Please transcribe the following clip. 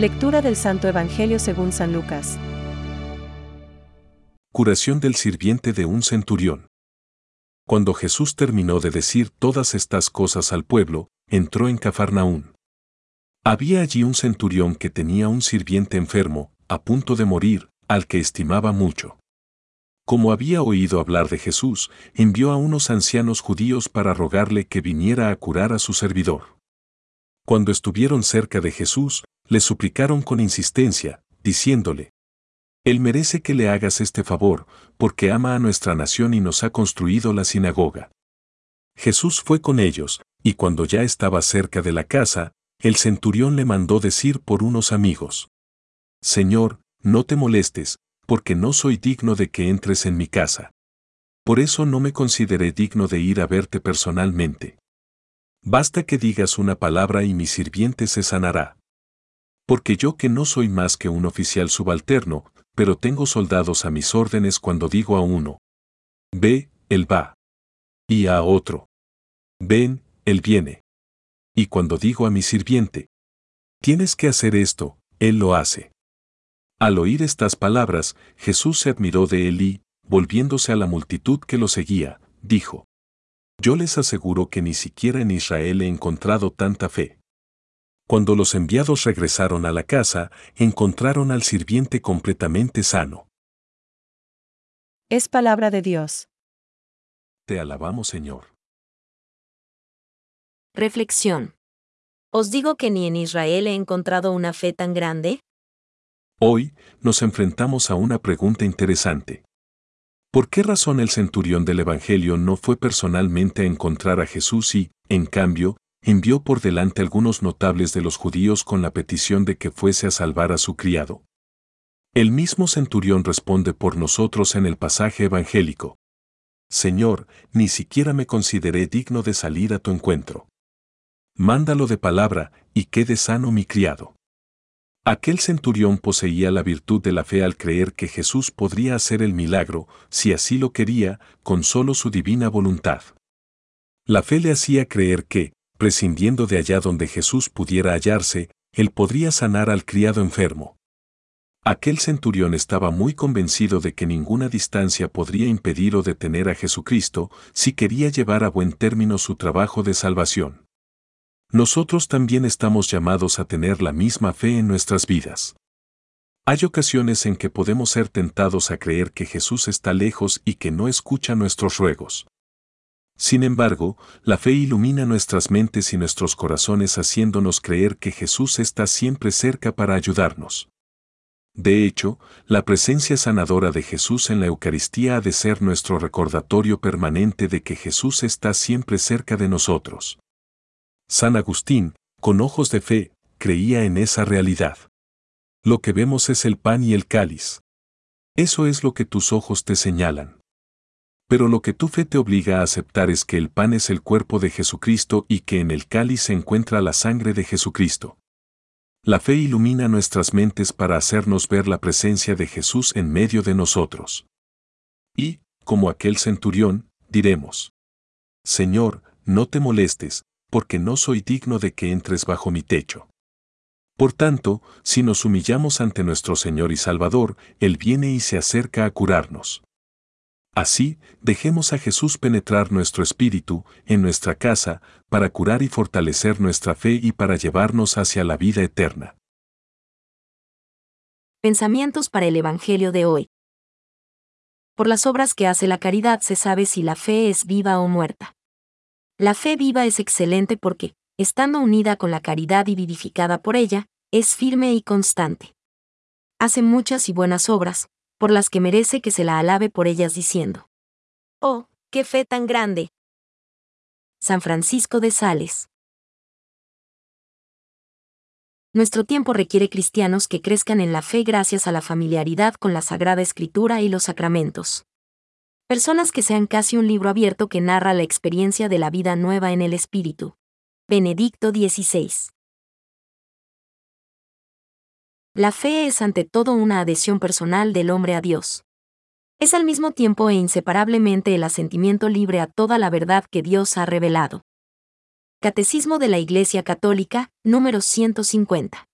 Lectura del Santo Evangelio según San Lucas. Curación del sirviente de un centurión. Cuando Jesús terminó de decir todas estas cosas al pueblo, entró en Cafarnaún. Había allí un centurión que tenía un sirviente enfermo, a punto de morir, al que estimaba mucho. Como había oído hablar de Jesús, envió a unos ancianos judíos para rogarle que viniera a curar a su servidor. Cuando estuvieron cerca de Jesús, le suplicaron con insistencia, diciéndole, Él merece que le hagas este favor, porque ama a nuestra nación y nos ha construido la sinagoga. Jesús fue con ellos, y cuando ya estaba cerca de la casa, el centurión le mandó decir por unos amigos, Señor, no te molestes, porque no soy digno de que entres en mi casa. Por eso no me consideré digno de ir a verte personalmente. Basta que digas una palabra y mi sirviente se sanará. Porque yo que no soy más que un oficial subalterno, pero tengo soldados a mis órdenes cuando digo a uno, ve, él va. Y a otro, ven, él viene. Y cuando digo a mi sirviente, tienes que hacer esto, él lo hace. Al oír estas palabras, Jesús se admiró de él y, volviéndose a la multitud que lo seguía, dijo, Yo les aseguro que ni siquiera en Israel he encontrado tanta fe. Cuando los enviados regresaron a la casa, encontraron al sirviente completamente sano. Es palabra de Dios. Te alabamos, Señor. Reflexión. ¿Os digo que ni en Israel he encontrado una fe tan grande? Hoy nos enfrentamos a una pregunta interesante. ¿Por qué razón el centurión del Evangelio no fue personalmente a encontrar a Jesús y, en cambio, envió por delante algunos notables de los judíos con la petición de que fuese a salvar a su criado? El mismo centurión responde por nosotros en el pasaje evangélico. Señor, ni siquiera me consideré digno de salir a tu encuentro. Mándalo de palabra, y quede sano mi criado. Aquel centurión poseía la virtud de la fe al creer que Jesús podría hacer el milagro, si así lo quería, con solo su divina voluntad. La fe le hacía creer que, prescindiendo de allá donde Jesús pudiera hallarse, él podría sanar al criado enfermo. Aquel centurión estaba muy convencido de que ninguna distancia podría impedir o detener a Jesucristo si quería llevar a buen término su trabajo de salvación nosotros también estamos llamados a tener la misma fe en nuestras vidas. Hay ocasiones en que podemos ser tentados a creer que Jesús está lejos y que no escucha nuestros ruegos. Sin embargo, la fe ilumina nuestras mentes y nuestros corazones haciéndonos creer que Jesús está siempre cerca para ayudarnos. De hecho, la presencia sanadora de Jesús en la Eucaristía ha de ser nuestro recordatorio permanente de que Jesús está siempre cerca de nosotros. San Agustín, con ojos de fe, creía en esa realidad. Lo que vemos es el pan y el cáliz. Eso es lo que tus ojos te señalan. Pero lo que tu fe te obliga a aceptar es que el pan es el cuerpo de Jesucristo y que en el cáliz se encuentra la sangre de Jesucristo. La fe ilumina nuestras mentes para hacernos ver la presencia de Jesús en medio de nosotros. Y, como aquel centurión, diremos, Señor, no te molestes, porque no soy digno de que entres bajo mi techo. Por tanto, si nos humillamos ante nuestro Señor y Salvador, Él viene y se acerca a curarnos. Así, dejemos a Jesús penetrar nuestro espíritu, en nuestra casa, para curar y fortalecer nuestra fe y para llevarnos hacia la vida eterna. Pensamientos para el Evangelio de hoy. Por las obras que hace la caridad se sabe si la fe es viva o muerta. La fe viva es excelente porque, estando unida con la caridad y vivificada por ella, es firme y constante. Hace muchas y buenas obras, por las que merece que se la alabe por ellas diciendo. Oh, qué fe tan grande. San Francisco de Sales. Nuestro tiempo requiere cristianos que crezcan en la fe gracias a la familiaridad con la Sagrada Escritura y los sacramentos. Personas que sean casi un libro abierto que narra la experiencia de la vida nueva en el Espíritu. Benedicto XVI. La fe es ante todo una adhesión personal del hombre a Dios. Es al mismo tiempo e inseparablemente el asentimiento libre a toda la verdad que Dios ha revelado. Catecismo de la Iglesia Católica, número 150.